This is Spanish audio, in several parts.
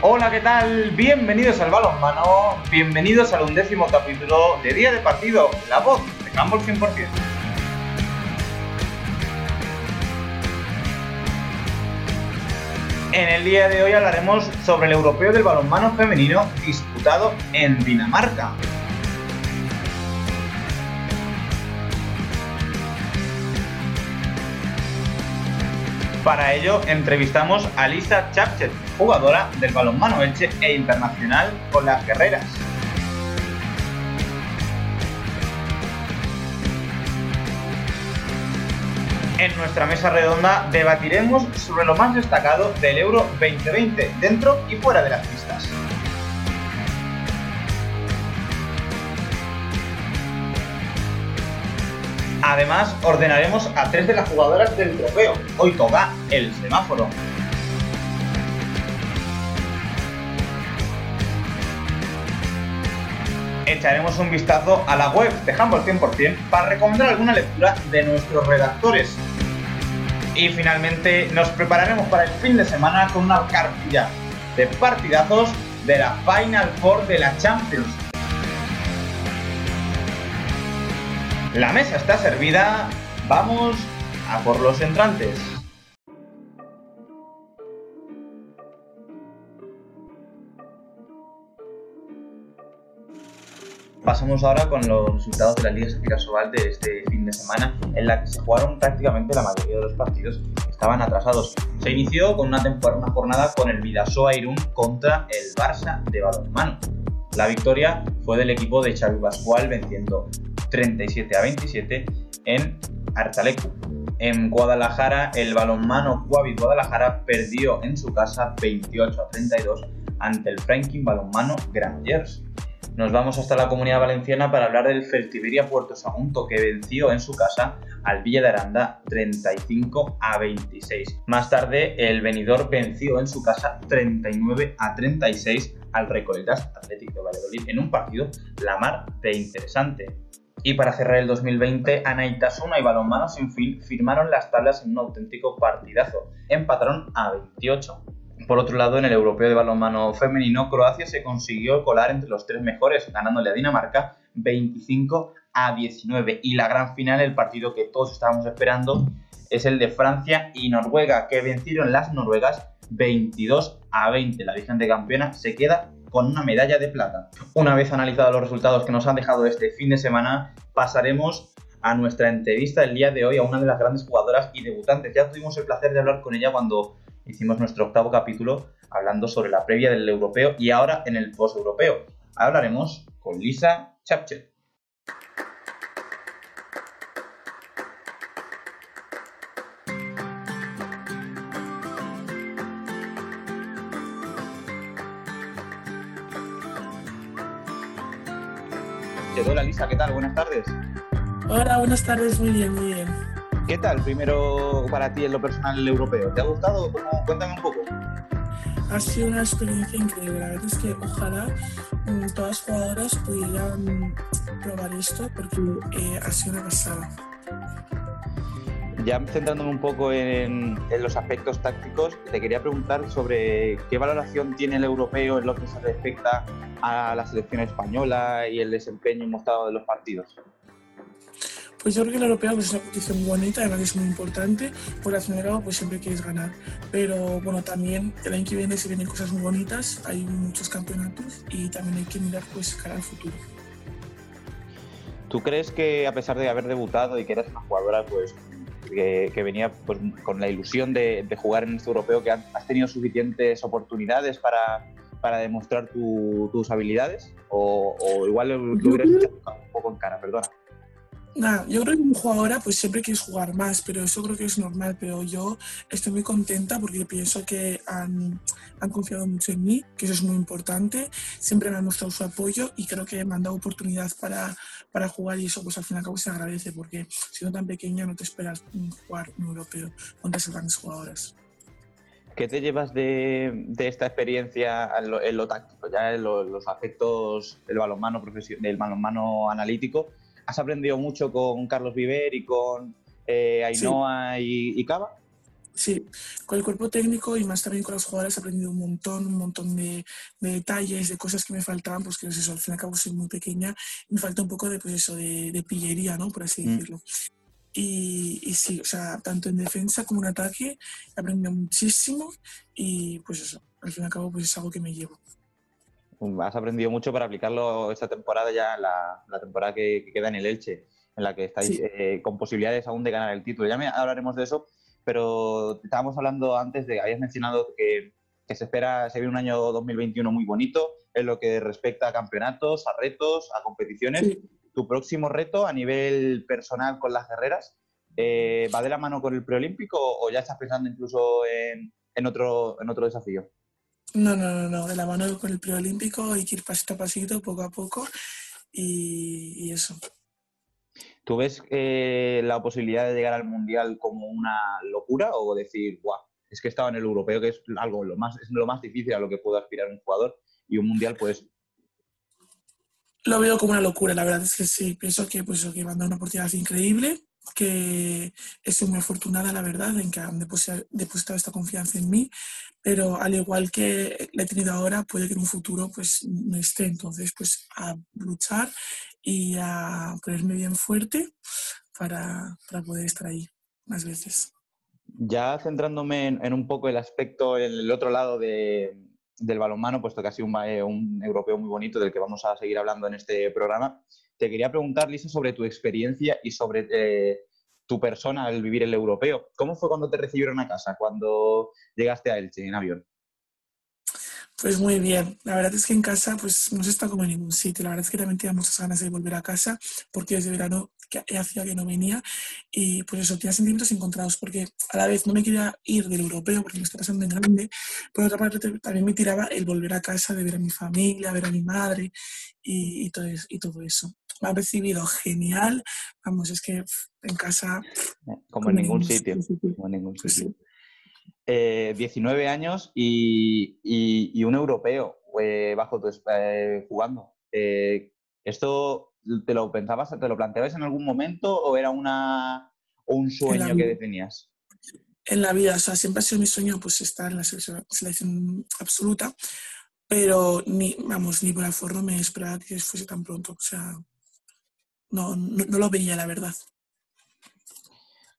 Hola, ¿qué tal? Bienvenidos al balonmano, bienvenidos al undécimo capítulo de Día de Partido, la voz de Handball 100%. En el día de hoy hablaremos sobre el europeo del balonmano femenino disputado en Dinamarca. Para ello entrevistamos a Lisa Chapchet, jugadora del balonmano Elche e internacional con las guerreras. En nuestra mesa redonda debatiremos sobre lo más destacado del Euro 2020, dentro y fuera de las pistas. Además, ordenaremos a tres de las jugadoras del trofeo. Hoy toca el semáforo. Echaremos un vistazo a la web de Humble 100% para recomendar alguna lectura de nuestros redactores. Y finalmente nos prepararemos para el fin de semana con una cartilla de partidazos de la Final Four de la Champions La mesa está servida, vamos a por los entrantes. Pasamos ahora con los resultados de la Liga Safira Sobal de este fin de semana, en la que se jugaron prácticamente la mayoría de los partidos que estaban atrasados. Se inició con una, temporada, una jornada con el Vidasoa Irún contra el Barça de balonmano. La victoria fue del equipo de Xavi Pascual venciendo 37 a 27 en Artalecu. En Guadalajara, el balonmano Guavi Guadalajara perdió en su casa 28 a 32 ante el Franklin Balonmano Granollers. Nos vamos hasta la comunidad valenciana para hablar del Fertiberia Puerto Sagunto que venció en su casa al Villa de Aranda 35 a 26. Más tarde, el venidor venció en su casa 39 a 36 al Recoletas Atlético de Valladolid en un partido la mar de interesante. Y para cerrar el 2020, Anaitasuna y Balonmano Sin Fin firmaron las tablas en un auténtico partidazo. Empataron a 28. Por otro lado, en el europeo de balonmano femenino, Croacia se consiguió colar entre los tres mejores, ganándole a Dinamarca 25 a 19. Y la gran final, el partido que todos estábamos esperando, es el de Francia y Noruega, que vencieron las noruegas 22 a 20. La Virgen de Campeona se queda con una medalla de plata. Una vez analizados los resultados que nos han dejado este fin de semana, pasaremos a nuestra entrevista el día de hoy a una de las grandes jugadoras y debutantes. Ya tuvimos el placer de hablar con ella cuando hicimos nuestro octavo capítulo hablando sobre la previa del europeo y ahora en el post-europeo. Hablaremos con Lisa Chapchet. Hola Lisa, ¿qué tal? Buenas tardes. Hola, buenas tardes, muy bien, muy bien. ¿Qué tal primero para ti en lo personal el europeo? ¿Te ha gustado? Cuéntame un poco. Ha sido una experiencia increíble. La verdad es que ojalá mm, todas las jugadoras pudieran probar esto porque eh, ha sido una pasada. Ya centrándome un poco en, en, los aspectos tácticos, te quería preguntar sobre qué valoración tiene el europeo en lo que se respecta a la selección española y el desempeño mostrado de los partidos? Pues yo creo que el europeo pues, es una competición bonita, además es muy importante, por fin pues siempre quieres ganar. Pero bueno, también el año que viene se vienen cosas muy bonitas, hay muchos campeonatos y también hay que mirar pues cara al futuro. ¿Tú crees que a pesar de haber debutado y que eres una jugadora pues que, venía pues, con la ilusión de, de, jugar en este europeo, que has tenido suficientes oportunidades para, para demostrar tus habilidades? ¿O, igual lo, hubieras echado un poco en cara? Perdona. Nada, yo creo que como jugadora pues siempre quieres jugar más, pero eso creo que es normal, pero yo estoy muy contenta porque pienso que han, confiado mucho en mí, que eso es muy importante, siempre me han mostrado su apoyo y creo que me han dado oportunidad para, jugar y eso pues al fin y al cabo se agradece porque siendo tan pequeña no te esperas jugar un europeo contra esas grandes jugadoras. ¿Qué te llevas de, esta experiencia en lo, táctico, ya los aspectos del balonmano, del balonmano analítico? ¿Has aprendido mucho con Carlos Viver y con eh, Ainhoa y, Cava? Sí, con el cuerpo técnico y más también con los jugadores he aprendido un montón, un montón de, detalles, de cosas que me faltaban, pues que no sé, eso, al fin y al cabo soy muy pequeña y me falta un poco de, pues eso, de, pillería, ¿no? Por así mm. decirlo. Y, y, sí, o sea, tanto en defensa como en ataque he aprendido muchísimo y pues eso, al fin y al cabo pues es algo que me llevo. Has aprendido mucho para aplicarlo esta temporada ya, la, la temporada que, queda en el Elche, en la que estáis eh, con posibilidades aún de ganar el título. Ya me, hablaremos de eso, pero estábamos hablando antes de, habías mencionado que, se espera, se viene un año 2021 muy bonito en lo que respecta a campeonatos, a retos, a competiciones. Tu próximo reto a nivel personal con las guerreras, eh, ¿va de la mano con el preolímpico o ya estás pensando incluso en, otro, en otro desafío? No, no, no, no, de la mano con el preolímpico hay que ir pasito a pasito, poco a poco y eso. ¿Tú ves eh, la posibilidad de llegar al Mundial como una locura o decir, guau, es que estaba en el europeo, que es algo lo más, es lo más difícil a lo que puede aspirar un jugador, y un Mundial, pues... Lo veo como una locura, la verdad es que sí, pienso que, pues, que van a dar una oportunidad increíble, que estoy muy afortunada, la verdad, en que han depositado esta confianza en mí, pero al igual que la he tenido ahora, puede que en un futuro pues no esté. Entonces, pues a luchar y a ponerme bien fuerte para, para poder estar ahí más veces. Ya centrándome en, un poco el aspecto, en el otro lado de, del balonmano, puesto que ha sido un, eh, un, europeo muy bonito del que vamos a seguir hablando en este programa, te quería preguntar, Lisa, sobre tu experiencia y sobre eh, tu persona al vivir el europeo. ¿Cómo fue cuando te recibieron a casa, cuando llegaste a Elche en avión? Pues muy bien. La verdad es que en casa pues no se está como en ningún sitio. La verdad es que también tenía muchas ganas de volver a casa porque desde verano que hacía que no venía y pues eso, tenía sentimientos encontrados porque a la vez no me quería ir del europeo porque me está pasando en grande, por otra parte también me tiraba el volver a casa, de ver a mi familia, ver a mi madre y, todo, y todo eso. Me han recibido genial, vamos, es que en casa... Como en ningún sitio, como en ningún sitio. 19 eh, años y, un europeo eh, bajo tu, eh, jugando. ¿Esto te lo pensabas, te lo planteabas en algún momento o era una, un sueño que tenías? En la vida, o sea, siempre ha sido mi sueño pues estar en la selección, absoluta, pero ni, vamos, ni por el forro me esperaba que fuese tan pronto. O sea, no, no lo veía, la verdad.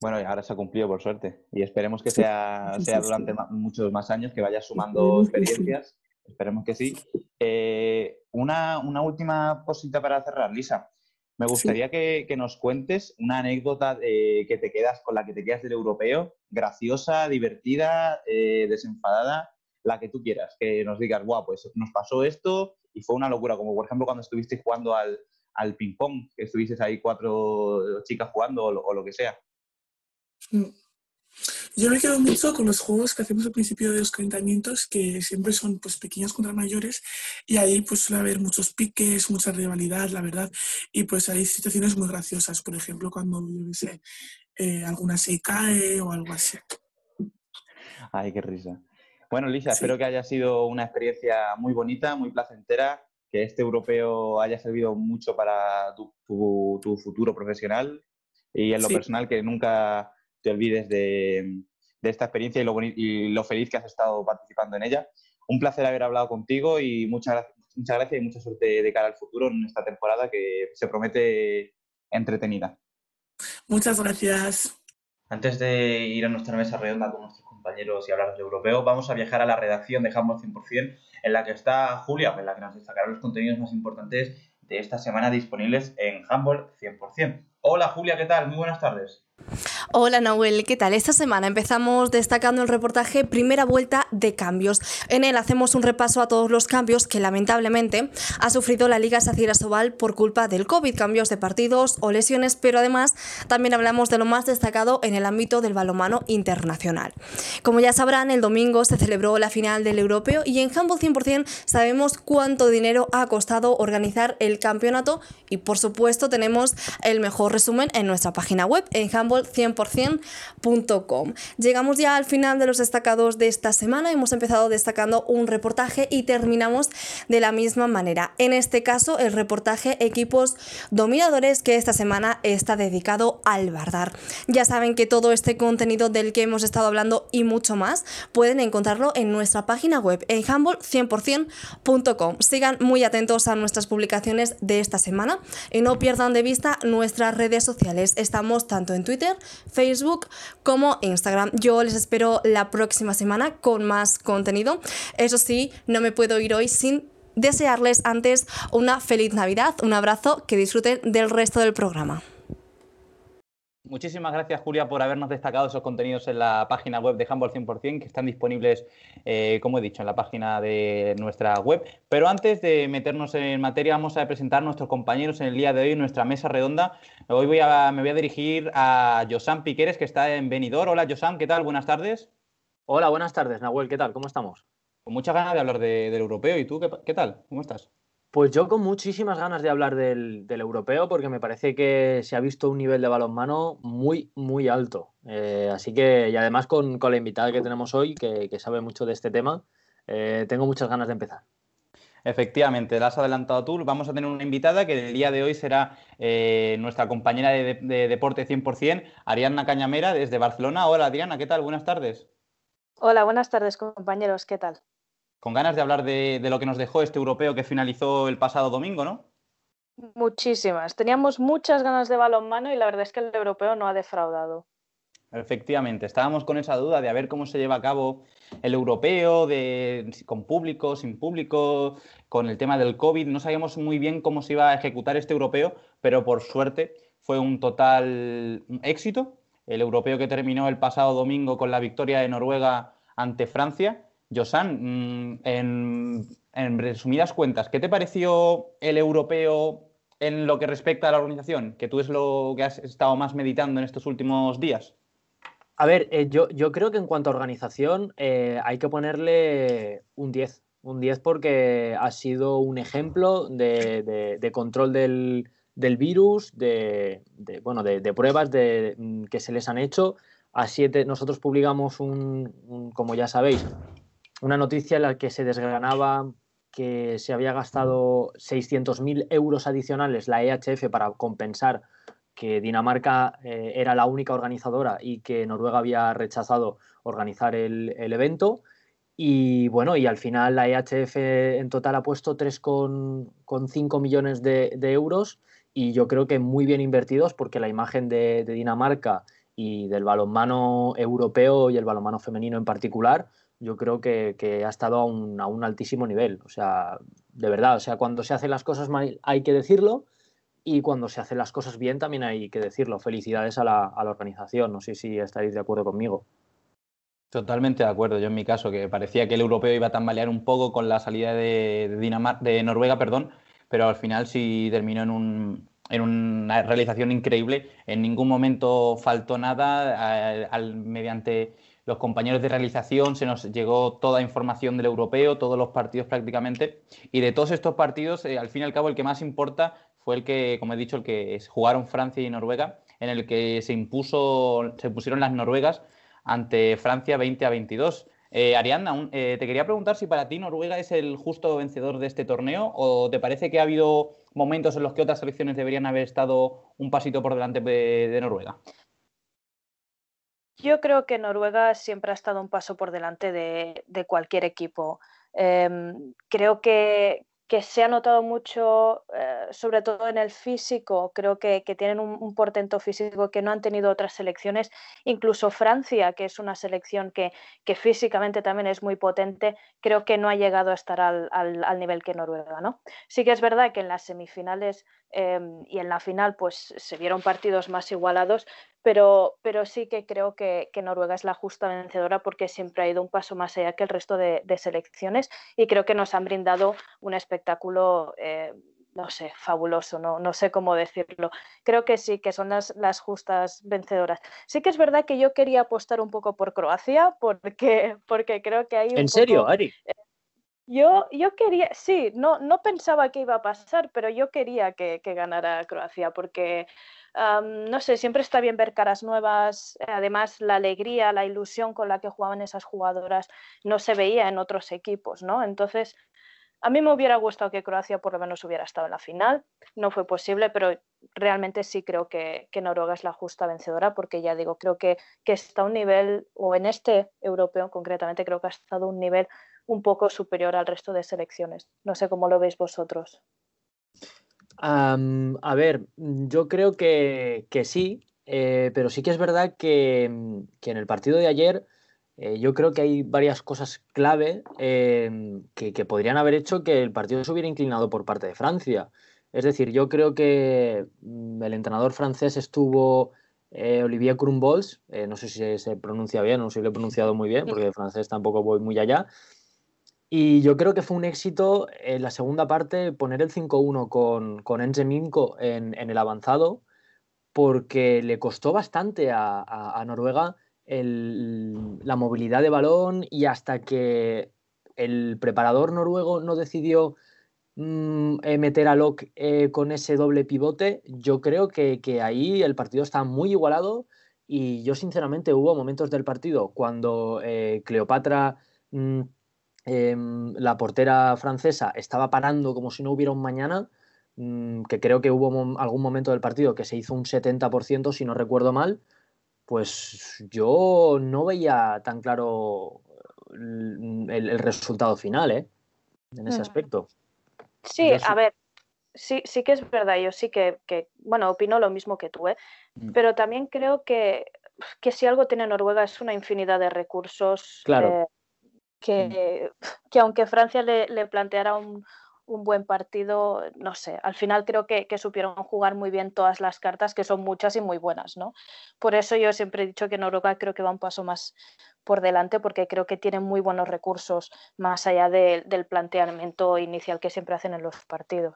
Bueno, ahora se ha cumplido por suerte y esperemos que sea, sea durante muchos más años, que vaya sumando experiencias. Esperemos que sí. Eh, una, última cosita para cerrar, Lisa. Me gustaría que, nos cuentes una anécdota que te quedas con la que te quedas del europeo, graciosa, divertida, eh, desenfadada, la que tú quieras. Que nos digas, guau, pues nos pasó esto y fue una locura, como por ejemplo cuando estuviste jugando al, ping-pong, que estuviste ahí cuatro chicas jugando o lo que sea. Yo me quedo mucho con los juegos que hacemos al principio de los calentamientos, que siempre son pues pequeños contra mayores, y ahí pues suele haber muchos piques, mucha rivalidad, la verdad, y pues hay situaciones muy graciosas, por ejemplo, cuando, yo sé, eh, alguna se cae o algo así. Ay, qué risa. Bueno, Lisa, espero que haya sido una experiencia muy bonita, muy placentera, que este europeo haya servido mucho para tu, futuro profesional y en lo personal que nunca te olvides de, esta experiencia y lo, y lo, feliz que has estado participando en ella. Un placer haber hablado contigo y muchas, muchas gracias y mucha suerte de cara al futuro en esta temporada que se promete entretenida. Muchas gracias. Antes de ir a nuestra mesa redonda con nuestros compañeros y hablar de europeo, vamos a viajar a la redacción de Handball 100%, en la que está Julia, en la que nos destacará los contenidos más importantes de esta semana disponibles en Handball 100%. Hola Julia, ¿qué tal? Muy buenas tardes. Hola Nahuel, ¿qué tal? Esta semana empezamos destacando el reportaje Primera Vuelta de Cambios. En él hacemos un repaso a todos los cambios que lamentablemente ha sufrido la Liga Sacira Sobal por culpa del COVID, cambios de partidos o lesiones, pero además también hablamos de lo más destacado en el ámbito del balomano internacional. Como ya sabrán, el domingo se celebró la final del europeo y en Handball 100% sabemos cuánto dinero ha costado organizar el campeonato y por supuesto tenemos el mejor resumen en nuestra página web en Handball 100% 100%.com. Llegamos ya al final de los destacados de esta semana. Hemos empezado destacando un reportaje y terminamos de la misma manera. En este caso, el reportaje Equipos Dominadores que esta semana está dedicado al Bardar. Ya saben que todo este contenido del que hemos estado hablando y mucho más pueden encontrarlo en nuestra página web en humble100%.com. Sigan muy atentos a nuestras publicaciones de esta semana y no pierdan de vista nuestras redes sociales. Estamos tanto en Twitter, Facebook como Instagram. Yo les espero la próxima semana con más contenido. Eso sí, no me puedo ir hoy sin desearles antes una feliz Navidad, un abrazo, que disfruten del resto del programa. Muchísimas gracias, Julia, por habernos destacado esos contenidos en la página web de Humble 100%, que están disponibles, eh, como he dicho, en la página de nuestra web. Pero antes de meternos en materia, vamos a presentar a nuestros compañeros en el día de hoy nuestra mesa redonda. Hoy voy a, me voy a dirigir a Josam Piqueres, que está en Benidorm. Hola, Josam, ¿qué tal? Buenas tardes. Hola, buenas tardes, Nahuel, ¿qué tal? ¿Cómo estamos? Con muchas ganas de hablar del europeo. ¿Y tú qué tal? ¿Cómo estás? Pues yo con muchísimas ganas de hablar del, europeo porque me parece que se ha visto un nivel de balonmano muy, muy alto. Eh, así que, y además con, la invitada que tenemos hoy, que, sabe mucho de este tema, eh, tengo muchas ganas de empezar. Efectivamente, la has adelantado tú. Vamos a tener una invitada que el día de hoy será eh, nuestra compañera de, de, Deporte 100%, Ariadna Cañamera, desde Barcelona. Hola, Adriana, ¿qué tal? Buenas tardes. Hola, buenas tardes, compañeros. ¿Qué tal? Con ganas de hablar de, lo que nos dejó este europeo que finalizó el pasado domingo, ¿no? Muchísimas. Teníamos muchas ganas de balonmano y la verdad es que el europeo no ha defraudado. Efectivamente, estábamos con esa duda de a ver cómo se lleva a cabo el europeo, de, con público, sin público, con el tema del COVID. No sabíamos muy bien cómo se iba a ejecutar este europeo, pero por suerte fue un total éxito. El europeo que terminó el pasado domingo con la victoria de Noruega ante Francia Josan, mm, en, resumidas cuentas, ¿qué te pareció el europeo en lo que respecta a la organización? Que tú es lo que has estado más meditando en estos últimos días. A ver, eh, yo, creo que en cuanto a organización hay que ponerle un 10. Un 10 porque ha sido un ejemplo de, control del, virus, de, bueno, de, pruebas de, que se les han hecho. Nosotros publicamos un, como ya sabéis, una noticia en la que se desgranaba que se había gastado 600.000 euros adicionales la EHF para compensar que Dinamarca eh, era la única organizadora y que Noruega había rechazado organizar el, evento. Y bueno, y al final la EHF en total ha puesto 3,5 millones de, euros y yo creo que muy bien invertidos porque la imagen de, de Dinamarca y del balonmano europeo y el balonmano femenino en particular yo creo que, ha estado a un, altísimo nivel. O sea, de verdad, o sea, cuando se hacen las cosas mal hay que decirlo y cuando se hacen las cosas bien también hay que decirlo. Felicidades a la, a organización, no sé si estaréis de acuerdo conmigo. Totalmente de acuerdo, yo en mi caso, que parecía que el europeo iba a tambalear un poco con la salida de, de Noruega, perdón, pero al final sí terminó en, un, en una realización increíble. En ningún momento faltó nada al, mediante los compañeros de realización, se nos llegó toda información del europeo, todos los partidos prácticamente, y de todos estos partidos, eh, al fin y al cabo, el que más importa fue el que, como he dicho, el que jugaron Francia y Noruega, en el que se impuso, se pusieron las noruegas ante Francia 20 a 22. Eh, Ariadna, eh, te quería preguntar si para ti Noruega es el justo vencedor de este torneo o te parece que ha habido momentos en los que otras selecciones deberían haber estado un pasito por delante de Noruega. Yo creo que Noruega siempre ha estado un paso por delante de, cualquier equipo. Em, creo que, se ha notado mucho, eh, sobre todo en el físico, creo que, tienen un, portento físico que no han tenido otras selecciones, incluso Francia, que es una selección que, físicamente también es muy potente, creo que no ha llegado a estar al, nivel que Noruega. ¿no? Sí que es verdad que en las semifinales em, y en la final pues se vieron partidos más igualados, pero, pero sí que creo que, Noruega es la justa vencedora porque siempre ha ido un paso más allá que el resto de, selecciones y creo que nos han brindado un espectáculo, eh, no sé, fabuloso, no, no sé cómo decirlo. Creo que sí, que son las, las justas vencedoras. Sí que es verdad que yo quería apostar un poco por Croacia porque, porque creo que hay... ¿En serio, Ari? Eh, yo, yo quería, sí, no, no pensaba que iba a pasar, pero yo quería que, que ganara Croacia porque no sé, siempre está bien ver caras nuevas. Además, la alegría, la ilusión con la que jugaban esas jugadoras no se veía en otros equipos, ¿no? Entonces, a mí me hubiera gustado que Croacia por lo menos hubiera estado en la final. No fue posible, pero realmente sí creo que, Noruega es la justa vencedora porque ya digo, creo que, que está a un nivel, o en este europeo concretamente, creo que ha estado a un nivel un poco superior al resto de selecciones. No sé cómo lo veis vosotros. A ver, yo creo que, sí, eh, pero sí que es verdad que, en el partido de ayer eh, yo creo que hay varias cosas clave em, que, podrían haber hecho que el partido se hubiera inclinado por parte de Francia. Es decir, yo creo que mm, el entrenador francés estuvo eh, Olivier Crumbols, no sé si se pronuncia bien, no sé si lo he pronunciado muy bien, porque de francés tampoco voy muy allá. Y yo creo que fue un éxito en la segunda parte poner el 5-1 con, con Enze en, el avanzado, porque le costó bastante a Noruega la movilidad de balón y hasta que el preparador noruego no decidió mm, eh, meter a Locke eh, con ese doble pivote, yo creo que, ahí el partido está muy igualado y yo sinceramente hubo momentos del partido cuando eh, Cleopatra, mm, em, la portera francesa, estaba parando como si no hubiera un mañana, mm, que creo que hubo algún momento del partido que se hizo un 70% si no recuerdo mal, pues yo no veía tan claro el, resultado final, ¿eh? En ese mm. aspecto. Sí, a ver, sí, sí que es verdad, yo sí que, bueno, opino lo mismo que tú, ¿eh? Mm. Pero también creo que, que, si algo tiene Noruega es una infinidad de recursos. Claro. Eh, que, que, aunque Francia le, planteara un, un buen partido, no sé, al final creo que, supieron jugar muy bien todas las cartas, que son muchas y muy buenas, ¿no? Por eso yo siempre he dicho que Noruega creo que va un paso más por delante, porque creo que tienen muy buenos recursos más allá del planteamiento inicial que siempre hacen en los partidos.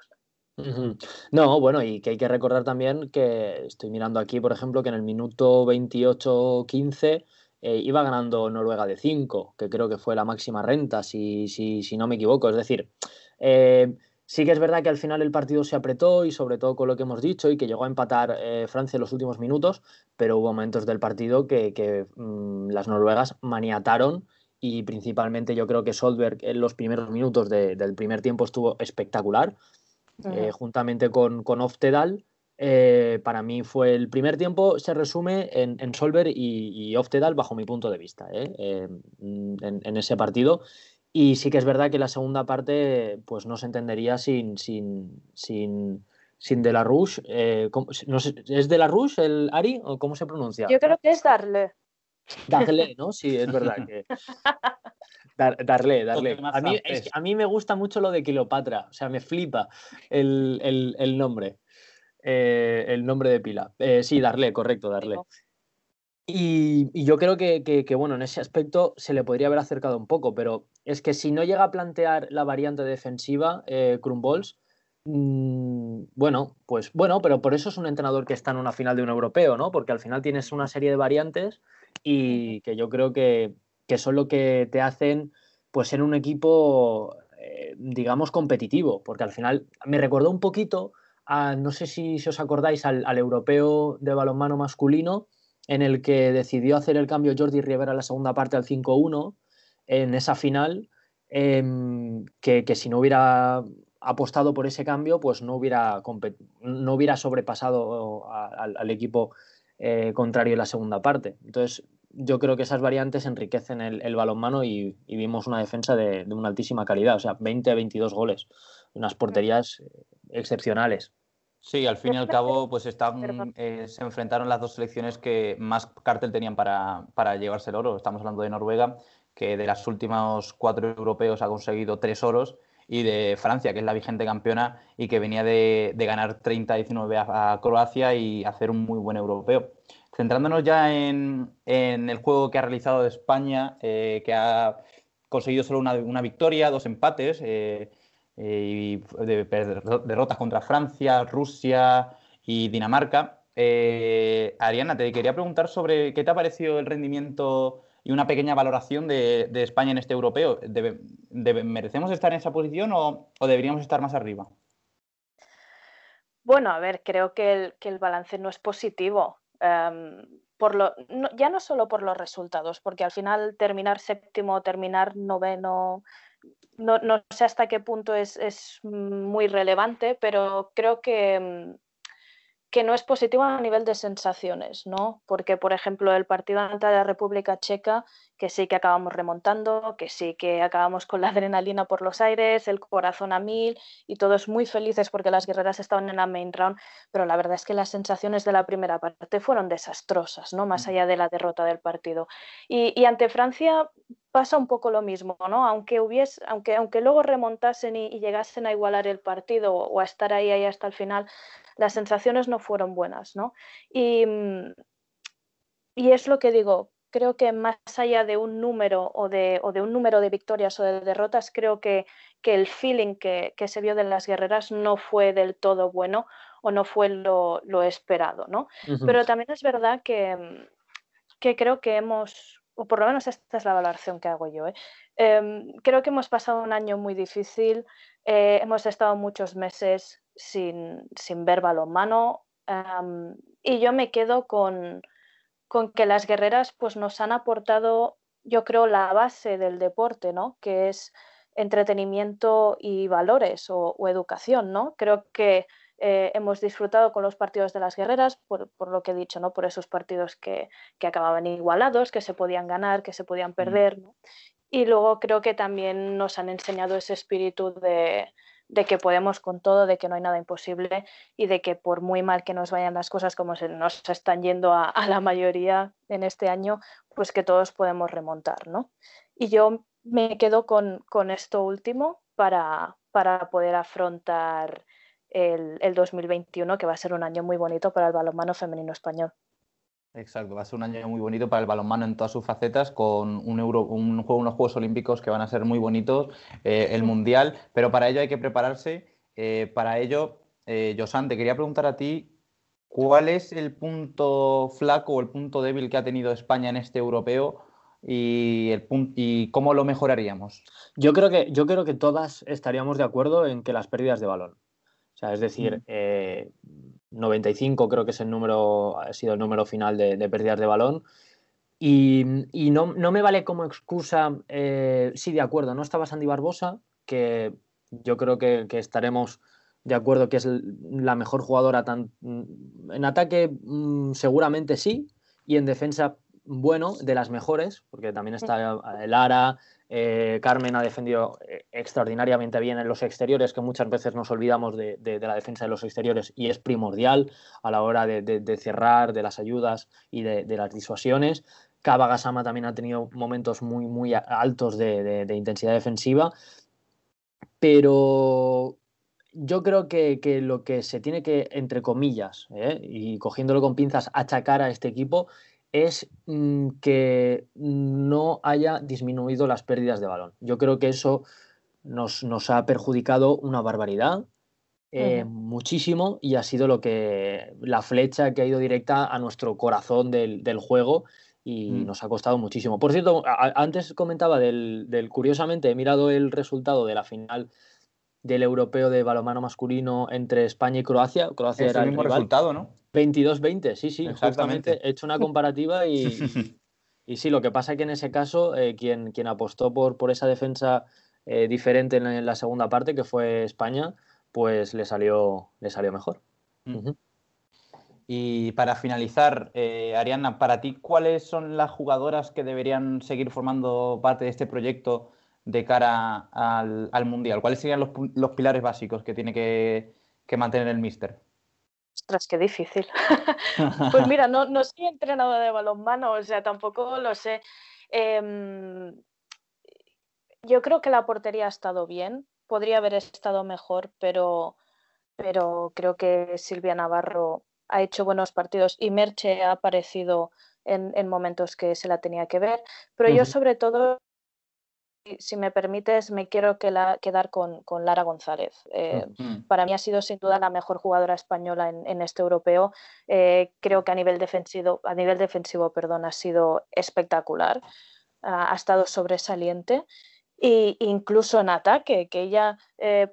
No, bueno, y que hay que recordar también que estoy mirando aquí, por ejemplo, que en el minuto 28-15 eh, iba ganando Noruega de 5, que creo que fue la máxima renta, si, si, si no me equivoco. Es decir, eh, sí que es verdad que al final el partido se apretó y sobre todo con lo que hemos dicho y que llegó a empatar eh, Francia en los últimos minutos, pero hubo momentos del partido que, mm, las noruegas maniataron y principalmente yo creo que Solberg en los primeros minutos del primer tiempo estuvo espectacular, juntamente con, con Oftedal. Para mí fue el primer tiempo, se resume en, en Solberg y, y, Oftedal bajo mi punto de vista en, en, ese partido y sí que es verdad que la segunda parte pues no se entendería sin, sin, sin, sin De La Rouge. Eh, ¿Es De La Rouge el Ari o cómo se pronuncia? Yo creo que es Darle. Darle, ¿no? Sí, es verdad que... darle, darle. A mí, a mí, me gusta mucho lo de Cleopatra, o sea, me flipa el, nombre. Eh, el nombre de pila. Eh, sí, darle, correcto, darle. Y, yo creo que, bueno, en ese aspecto se le podría haber acercado un poco, pero es que si no llega a plantear la variante defensiva, eh, mm, bueno, pues bueno, pero por eso es un entrenador que está en una final de un europeo, ¿no? Porque al final tienes una serie de variantes y que yo creo que, son lo que te hacen, pues, en un equipo, eh, digamos, competitivo, porque al final me recordó un poquito a, no sé si, os acordáis, al, al europeo de balonmano masculino en el que decidió hacer el cambio Jordi Rivera en la segunda parte al 5-1 en esa final, em, que, si no hubiera apostado por ese cambio, pues no hubiera, no hubiera sobrepasado al, equipo eh, contrario en la segunda parte. Entonces, yo creo que esas variantes enriquecen el, balonmano y, vimos una defensa de, de, una altísima calidad, o sea, 20-22 goles, unas porterías eh, excepcionales. Sí, al fin y al cabo, pues están, eh, se enfrentaron las dos selecciones que más cartel tenían para, llevarse el oro. Estamos hablando de Noruega, que de los últimos cuatro europeos ha conseguido tres oros, y de Francia, que es la vigente campeona y que venía de, ganar 30-19 a, Croacia y hacer un muy buen europeo. Centrándonos ya en, el juego que ha realizado España, eh, que ha conseguido solo una, victoria, dos empates. Eh, eh, y de, derrotas contra Francia, Rusia y Dinamarca. Eh, Ariana, te quería preguntar sobre qué te ha parecido el rendimiento y una pequeña valoración de, España en este europeo. ¿Merecemos estar en esa posición o, deberíamos estar más arriba? Bueno, a ver, creo que el, balance no es positivo. Em, ya no solo por los resultados, porque al final terminar séptimo terminar noveno, no, no, sé hasta qué punto es, es, muy relevante, pero creo que, em, que no es positivo a nivel de sensaciones, ¿no? Porque, por ejemplo, el partido ante la República Checa, que sí que acabamos remontando, que sí que acabamos con la adrenalina por los aires, el corazón a mil y todos muy felices porque las guerreras estaban en la main round, pero la verdad es que las sensaciones de la primera parte fueron desastrosas, ¿no? Más mm. allá de la derrota del partido. Y, ante Francia pasa un poco lo mismo, ¿no? Aunque, hubiese, aunque, aunque luego remontasen y, llegasen a igualar el partido o a estar ahí, ahí hasta el final, las sensaciones no fueron buenas, ¿no? Y, mm, y es lo que digo, creo que más allá de un número o de, o de, un número de victorias o de derrotas, creo que, que el feeling que, que, se vio de las guerreras no fue del todo bueno o no fue lo, lo esperado, ¿no? Pero también es verdad que, mm, que, creo que hemos, o por lo menos esta es la valoración que hago yo, ¿eh? Em, creo que hemos pasado un año muy difícil, eh, hemos estado muchos meses sin, sin ver balonmano. y yo me quedo con, con, que las guerreras pues, nos han aportado, yo creo, la base del deporte, ¿no? que es entretenimiento y valores o, educación. ¿no? Creo que eh, hemos disfrutado con los partidos de las guerreras, por, por, lo que he dicho, ¿no? por esos partidos que, que, acababan igualados, que se podían ganar, que se podían mm. perder. ¿no? Y luego creo que también nos han enseñado ese espíritu de, de que podemos con todo, de que no hay nada imposible y de que por muy mal que nos vayan las cosas como se nos están yendo a, la mayoría en este año, pues que todos podemos remontar, ¿no? Y yo me quedo con, esto último para, para poder afrontar el, el 2021, que va a ser un año muy bonito para el balonmano femenino español. Exacto, va a ser un año muy bonito para el balonmano en todas sus facetas, con un, Euro, un juego, unos Juegos Olímpicos que van a ser muy bonitos, eh, el Mundial, pero para ello hay que prepararse. Eh, para ello, eh, Josan, te quería preguntar a ti, ¿cuál es el punto flaco o el punto débil que ha tenido España en este europeo y, el y cómo lo mejoraríamos? Yo creo, que, yo creo que todas estaríamos de acuerdo en que las pérdidas de balón. O sea, es decir, 95 creo que es el número, ha sido el número final de, pérdidas de balón. Y, no, me vale como excusa, eh, sí, de acuerdo, no estaba Sandy Barbosa, que yo creo que, estaremos de acuerdo que es la mejor jugadora. Tan, en ataque mm, seguramente sí, y en defensa, bueno, de las mejores, porque también está Lara, eh, Carmen ha defendido eh, extraordinariamente bien en los exteriores, que muchas veces nos olvidamos de, la defensa de los exteriores y es primordial a la hora de, cerrar, de las ayudas y de, las disuasiones. Kaba Gasama también ha tenido momentos muy, muy altos de, intensidad defensiva, pero yo creo que, lo que se tiene que, entre comillas, eh, y cogiéndolo con pinzas, achacar a este equipo es mm, que no haya disminuido las pérdidas de balón. Yo creo que eso nos, ha perjudicado una barbaridad, eh, muchísimo, y ha sido lo que la flecha que ha ido directa a nuestro corazón del, juego y mm. nos ha costado muchísimo. Por cierto, antes comentaba del, curiosamente, he mirado el resultado de la final del europeo de balonmano masculino entre España y Croacia. Croacia era el mismo resultado, ¿no? 22-20, sí, sí, exactamente. He hecho una comparativa y, y sí, lo que pasa es que en ese caso eh, quien, quien apostó por, por esa defensa eh, diferente en la segunda parte, que fue España, pues le salió, le salió mejor. Mm. Y para finalizar, eh, Ariana, para ti, ¿cuáles son las jugadoras que deberían seguir formando parte de este proyecto de cara al, al Mundial? ¿Cuáles serían los, los, pilares básicos que tiene que, que mantener el Mister? Ostras, qué difícil. pues mira, no, no soy entrenadora de balonmano, o sea, tampoco lo sé. Em, yo creo que la portería ha estado bien, podría haber estado mejor, pero, pero creo que Silvia Navarro ha hecho buenos partidos y Merche ha aparecido en, en momentos que se la tenía que ver. Pero yo sobre todo si me permites, me quiero quedar con, Lara González. Eh, para mí ha sido sin duda la mejor jugadora española en, este europeo. Eh, creo que a nivel defensivo, a nivel defensivo perdón, ha sido espectacular. ha estado sobresaliente. Y incluso en ataque, que ella eh,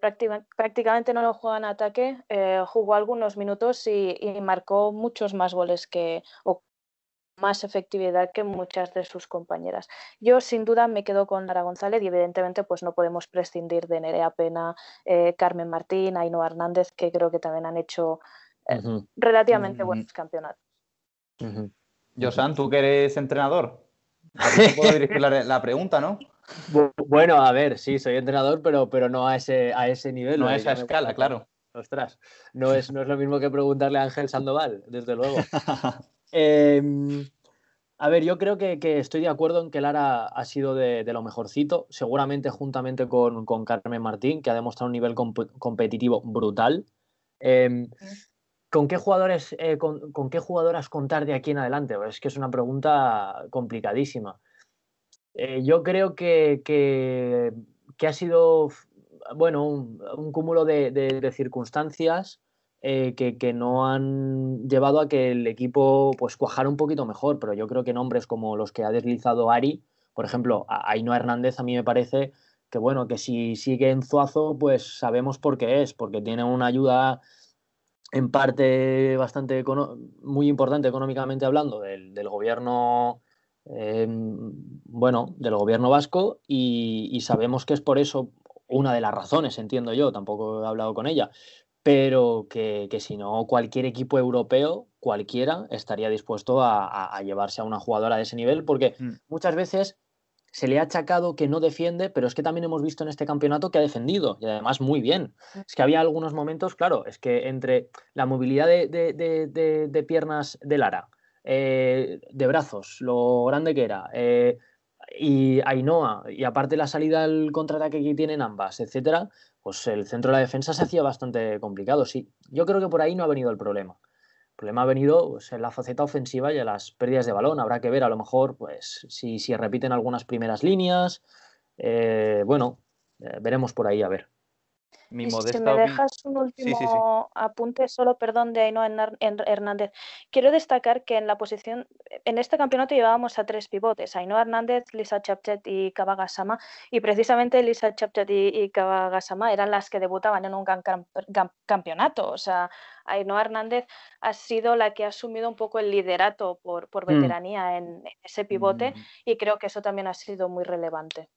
prácticamente no lo juega en ataque, eh, jugó algunos minutos y, marcó muchos más goles que, o más efectividad que muchas de sus compañeras. Yo sin duda me quedo con Lara González y evidentemente pues no podemos prescindir de Nerea Pena, eh, Carmen Martín, Ainhoa Hernández, que creo que también han hecho relativamente buenos campeonatos. Josan, tú que eres entrenador, te puedo dirigir la pregunta, ¿no? Bueno, a ver, sí, soy entrenador, pero, pero no a ese, a ese nivel. No a esa escala, claro. Ostras, no es, no es lo mismo que preguntarle a Ángel Sandoval, desde luego. Em, a ver, yo creo que, estoy de acuerdo en que Lara ha sido de, lo mejorcito, seguramente juntamente con, Carmen Martín, que ha demostrado un nivel competitivo brutal. Em, ¿Con qué jugadores, eh, con, qué jugadoras contar de aquí en adelante? Es que es una pregunta complicadísima. Eh, yo creo que, que, ha sido bueno, un, cúmulo de, circunstancias eh, que, no han llevado a que el equipo pues cuajara un poquito mejor, pero yo creo que nombres como los que ha deslizado Ari, por ejemplo, Ainhoa Hernández a mí me parece que bueno, que si sigue en Zuazo, pues sabemos por qué es, porque tiene una ayuda en parte bastante muy importante económicamente hablando del, del gobierno Em, bueno, del gobierno vasco y, sabemos que es por eso una de las razones, entiendo yo, tampoco he hablado con ella, pero que, si no, cualquier equipo europeo, cualquiera, estaría dispuesto a, llevarse a una jugadora de ese nivel, porque mm. muchas veces se le ha achacado que no defiende, pero es que también hemos visto en este campeonato que ha defendido y además muy bien. Mm. Es que había algunos momentos, claro, es que entre la movilidad de, de piernas de Lara, eh, de brazos, lo grande que era, eh, y Ainhoa, y aparte la salida al contraataque que tienen ambas, etcétera, pues el centro de la defensa se hacía bastante complicado, sí. Yo creo que por ahí no ha venido el problema. El problema ha venido pues, en la faceta ofensiva y en las pérdidas de balón. Habrá que ver, a lo mejor, pues si, si repiten algunas primeras líneas. Eh, bueno, veremos por ahí, a ver si me dejas un último apunte, solo perdón, de Ainhoa Hernández. Quiero destacar que en la posición, en este campeonato llevábamos a tres pivotes, Ainhoa Hernández, Lisa Chapchet y Kabagasama, y precisamente Lisa Chapchet y, y Kabagasama eran las que debutaban en un gran campeonato. O sea, Ainhoa Hernández ha sido la que ha asumido un poco el liderato por, por mm. veteranía en, ese pivote, mm. y creo que eso también ha sido muy relevante.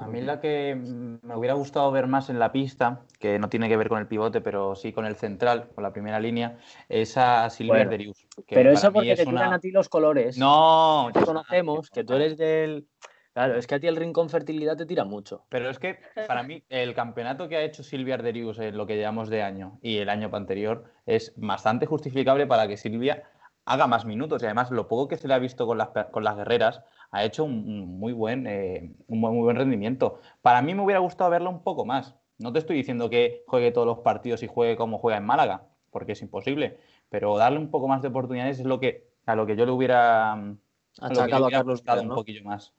A mí la que me hubiera gustado ver más en la pista, que no tiene que ver con el pivote, pero sí con el central, con la primera línea, es a Silvia bueno, Pero eso porque te tiran a ti los colores. No, te conocemos, que tú eres del. Claro, es que a ti el rincón fertilidad te tira mucho. Pero es que para mí el campeonato que ha hecho Silvia Arderius en lo que llevamos de año y el año anterior es bastante justificable para que Silvia haga más minutos. Y además, lo poco que se le ha visto con las, con las guerreras, ha hecho un, muy, buen, eh, un muy buen rendimiento. Para mí me hubiera gustado verlo un poco más. No te estoy diciendo que juegue todos los partidos y juegue como juega en Málaga, porque es imposible, pero darle un poco más de oportunidades es lo que a lo que yo le hubiera, achacado a Carlos un poquillo más.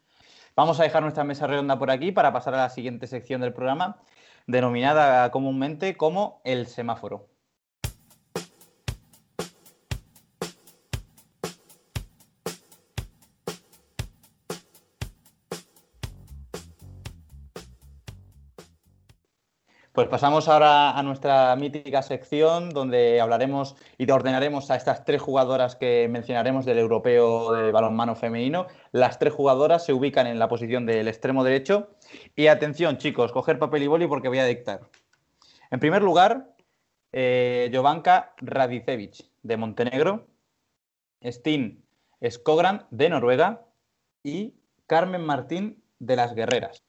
Vamos a dejar nuestra mesa redonda por aquí para pasar a la siguiente sección del programa, denominada comúnmente como el semáforo. Pues pasamos ahora a nuestra mítica sección donde hablaremos y ordenaremos a estas tres jugadoras que mencionaremos del europeo de balonmano femenino. Las tres jugadoras se ubican en la posición del extremo derecho. Y atención, chicos, coger papel y boli porque voy a dictar. En primer lugar, eh, Jovanka Radicevic de Montenegro, Stin Skogran de Noruega y Carmen Martín de las Guerreras.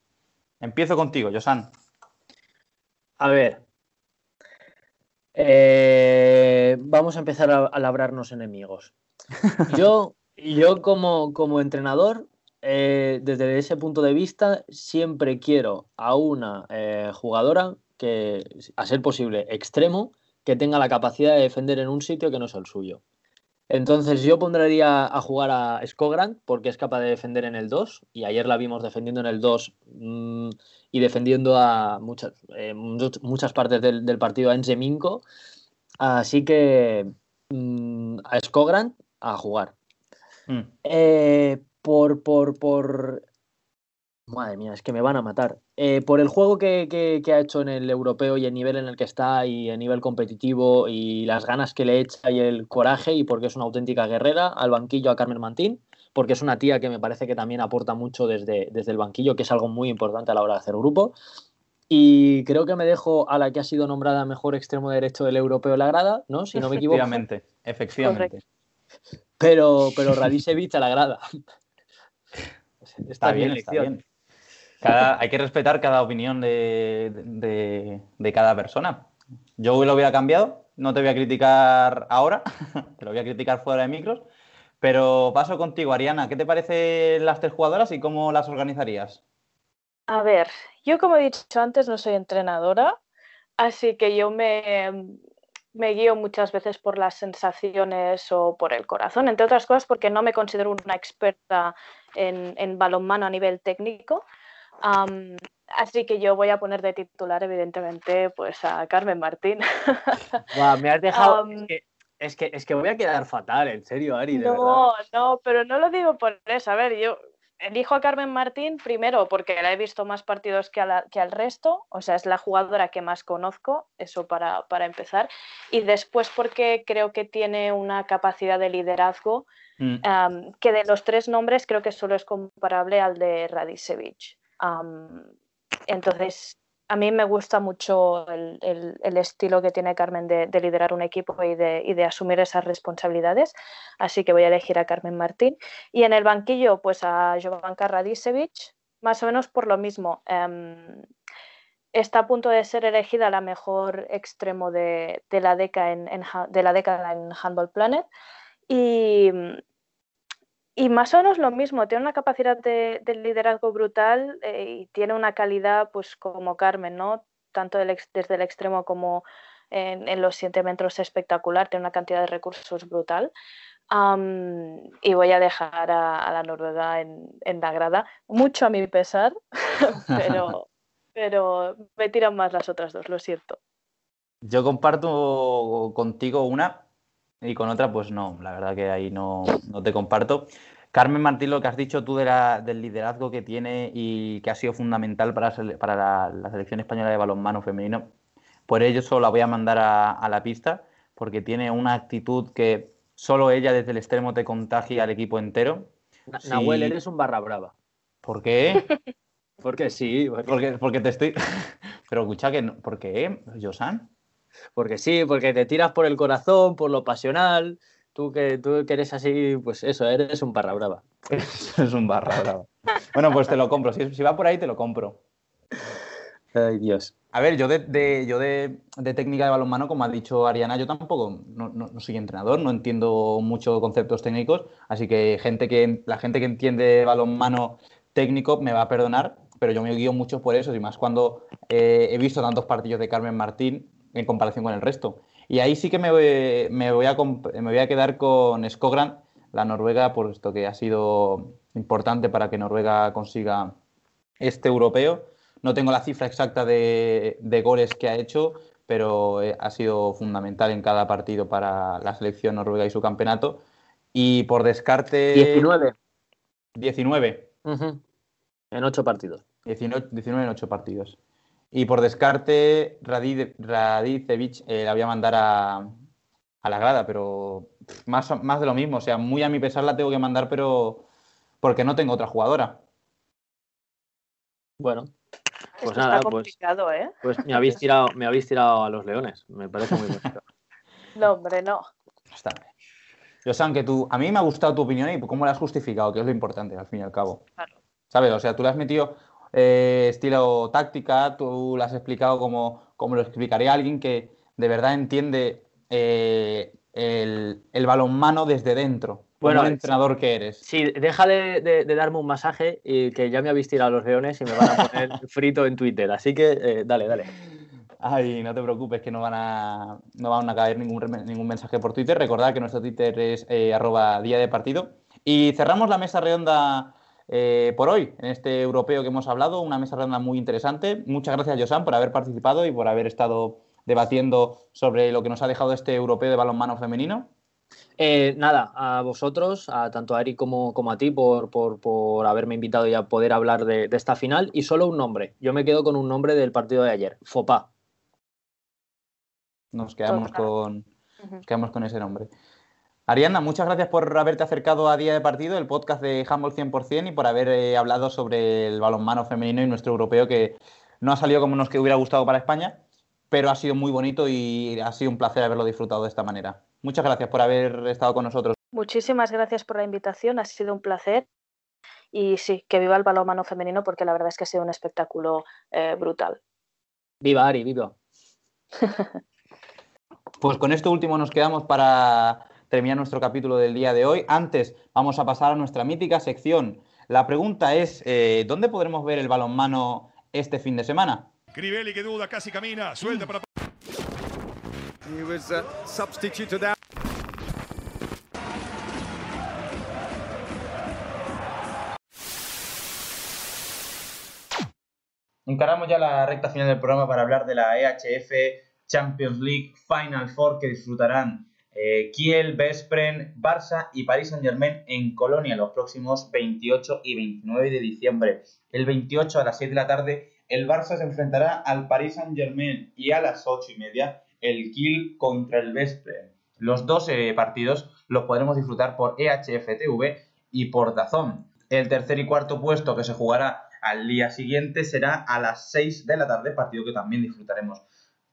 Empiezo contigo, Josan. A ver. Eh, vamos a empezar a, labrarnos enemigos. Yo, yo como, como entrenador, eh, desde ese punto de vista, siempre quiero a una eh, jugadora que, a ser posible, extremo, que tenga la capacidad de defender en un sitio que no es el suyo. Entonces yo pondría a jugar a Skogrand porque es capaz de defender en el 2 y ayer la vimos defendiendo en el 2 mm, y defendiendo a muchas, eh, muchas partes del, partido en Zeminko. Así que mm, a Skogrand a jugar. Mm. Eh, por, por, por Madre mía, es que me van a matar. Eh, por el juego que, ha hecho en el europeo y el nivel en el que está y el nivel competitivo y las ganas que le echa y el coraje y porque es una auténtica guerrera, al banquillo a Carmen Mantín, porque es una tía que me parece que también aporta mucho desde, desde el banquillo, que es algo muy importante a la hora de hacer grupo. Y creo que me dejo a la que ha sido nombrada mejor extremo derecho del europeo la grada, ¿no? Si no me equivoco. Efectivamente, efectivamente. Pero, pero Radisevich a la grada. Está, bien, está bien. Hay que respetar cada opinión de, cada persona. Yo lo hubiera cambiado, no te voy a criticar ahora, te lo voy a criticar fuera de micros, pero paso contigo, Ariana. ¿Qué te parecen las tres jugadoras y cómo las organizarías? A ver, yo como he dicho antes no soy entrenadora, así que yo me, me guío muchas veces por las sensaciones o por el corazón, entre otras cosas porque no me considero una experta en, en balonmano a nivel técnico. Así que yo voy a poner de titular, evidentemente, pues a Carmen Martín. me has dejado. es, que, es, que, voy a quedar fatal, en serio, Ari. no, no, pero no lo digo por eso. A ver, yo elijo a Carmen Martín primero porque la he visto más partidos que, que, al resto, o sea, es la jugadora que más conozco, eso para, empezar, y después porque creo que tiene una capacidad de liderazgo mm. que de los tres nombres creo que solo es comparable al de Entonces, a mí me gusta mucho el, estilo que tiene Carmen de, liderar un equipo y de, asumir esas responsabilidades, así que voy a elegir a Carmen Martín. Y en el banquillo, pues a Jovanka Radisevich, más o menos por lo mismo. Em, está a punto de ser elegida la mejor extremo de, la, década en, de la década en Handball Planet. Y, y más o menos lo mismo, tiene una capacidad de, liderazgo brutal eh, y tiene una calidad, pues como Carmen, ¿no? Tanto desde el extremo como en, los siete metros espectacular, tiene una cantidad de recursos brutal. y voy a dejar a, la Noruega en, la grada, mucho a mi pesar, pero, pero me tiran más las otras dos, lo siento. Yo comparto contigo una, y con otra, pues no, la verdad que ahí no, te comparto. Carmen Martín, lo que has dicho tú del liderazgo que tiene y que ha sido fundamental para, para la, selección española de balonmano femenino, por ello solo la voy a mandar a, la pista, porque tiene una actitud que solo ella desde el extremo te contagia al equipo entero. Nahuel, eres un barra brava. ¿Por qué? porque sí. Porque, porque te estoy... Pero escucha que... ¿Por qué, Josan? Porque sí, porque te tiras por el corazón, por lo pasional. Tú que, tú que eres así, pues eso, eres un barra brava. es un barra brava. Bueno, pues te lo compro. Si, va por ahí, te lo compro. Ay, Dios. A ver, yo de, yo de, técnica de balonmano, como ha dicho Ariana, yo tampoco no, soy entrenador, no entiendo mucho conceptos técnicos, así que, gente que la gente que entiende balonmano técnico me va a perdonar, pero yo me guío mucho por eso, y más cuando eh, he visto tantos partidos de Carmen Martín en comparación con el resto. Y ahí sí que me voy, me voy, a, me voy a quedar con Skogran, la Noruega, puesto que ha sido importante para que Noruega consiga este europeo. No tengo la cifra exacta de, goles que ha hecho, pero eh, ha sido fundamental en cada partido para la selección noruega y su campeonato. Y por descarte. 19. 19. En 8 partidos. 19, 19 en 8 partidos. Y por descarte, Radicevich eh, la voy a mandar a, la grada, pero más, más de lo mismo. O sea, muy a mi pesar la tengo que mandar, pero porque no tengo otra jugadora. Bueno, pues nada, pues, ¿eh? pues, me habéis tirado, me habéis tirado a los leones. Me parece muy bonito. no, hombre, no. Está Yo sé que tú, a mí me ha gustado tu opinión y cómo la has justificado, que es lo importante al fin y al cabo. Claro. ¿Sabes? O sea, tú le has metido eh, estilo táctica, tú lo has explicado como, como, lo explicaría alguien que de verdad entiende eh, el, el, balonmano desde dentro. Bueno, el entrenador que eres. Sí, deja de, darme un masaje y que ya me habéis tirado los leones y me van a poner frito en Twitter. Así que eh, dale, dale. Ay, no te preocupes que no van a, no van a caer ningún, ningún mensaje por Twitter. Recordad que nuestro Twitter es arroba día de partido. Y cerramos la mesa redonda eh, por hoy en este europeo que hemos hablado. Una mesa redonda muy interesante. Muchas gracias, Josan, por haber participado y por haber estado debatiendo sobre lo que nos ha dejado este europeo de balonmano femenino. Eh, nada, a vosotros, a tanto a Eric como, como a ti, por, por, haberme invitado y a poder hablar de, esta final. Y solo un nombre. Yo me quedo con un nombre del partido de ayer, FOPA. Nos quedamos con, quedamos con ese nombre. Ariana, muchas gracias por haberte acercado a Día de Partido, el podcast de Humble 100% y por haber eh, hablado sobre el balonmano femenino y nuestro europeo que no ha salido como nos que hubiera gustado para España, pero ha sido muy bonito y ha sido un placer haberlo disfrutado de esta manera. Muchas gracias por haber estado con nosotros. Muchísimas gracias por la invitación, ha sido un placer. Y sí, que viva el balonmano femenino porque la verdad es que ha sido un espectáculo eh, brutal. Viva Ari, viva. pues con esto último nos quedamos para terminar nuestro capítulo del día de hoy. Antes vamos a pasar a nuestra mítica sección. La pregunta es, eh, ¿dónde podremos ver el balonmano este fin de semana? Crivelli que duda, casi camina, suelta para... Encaramos ya la recta final del programa para hablar de la EHF Champions League Final Four que disfrutarán eh, Kiel, Vespren, Barça y Paris Saint Germain en Colonia los próximos 28 y 29 de diciembre. El 28 a las 7 de la tarde el Barça se enfrentará al Paris Saint Germain y a las 8 y media el Kiel contra el Vespre. Los dos eh, partidos los podremos disfrutar por EHF-TV y por Dazón. El tercer y cuarto puesto que se jugará al día siguiente será a las 6 de la tarde, partido que también disfrutaremos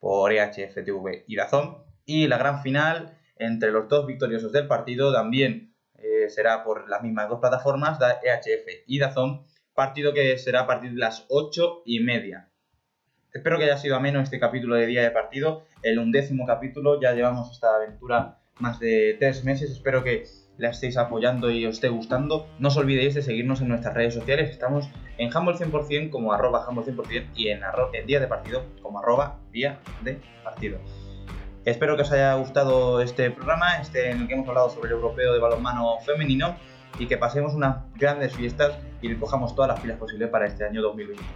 por EHF-TV y Dazón. Y la gran final entre los dos victoriosos del partido también eh, será por las mismas dos plataformas, EHF y Dazón, partido que será a partir de las 8 y media. Espero que haya sido ameno este capítulo de día de partido, el undécimo capítulo, ya llevamos esta aventura más de tres meses, espero que la estéis apoyando y os esté gustando. No os olvidéis de seguirnos en nuestras redes sociales, estamos en Humble 100% como arroba Humble 100% y en, en día de partido como arroba día de partido. Espero que os haya gustado este programa, este en el que hemos hablado sobre el europeo de balonmano femenino y que pasemos unas grandes fiestas y recojamos todas las pilas posibles para este año 2021.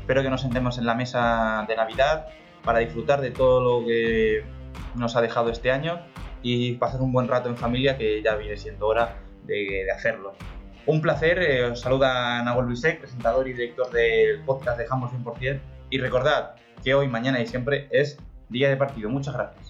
Espero que nos sentemos en la mesa de Navidad para disfrutar de todo lo que nos ha dejado este año y pasar un buen rato en familia que ya viene siendo hora de, hacerlo. Un placer, eh, os saluda Nahuel Luisek, presentador y director del podcast de Jambo 100% y recordad que hoy, mañana y siempre es día de partido. Muchas gracias.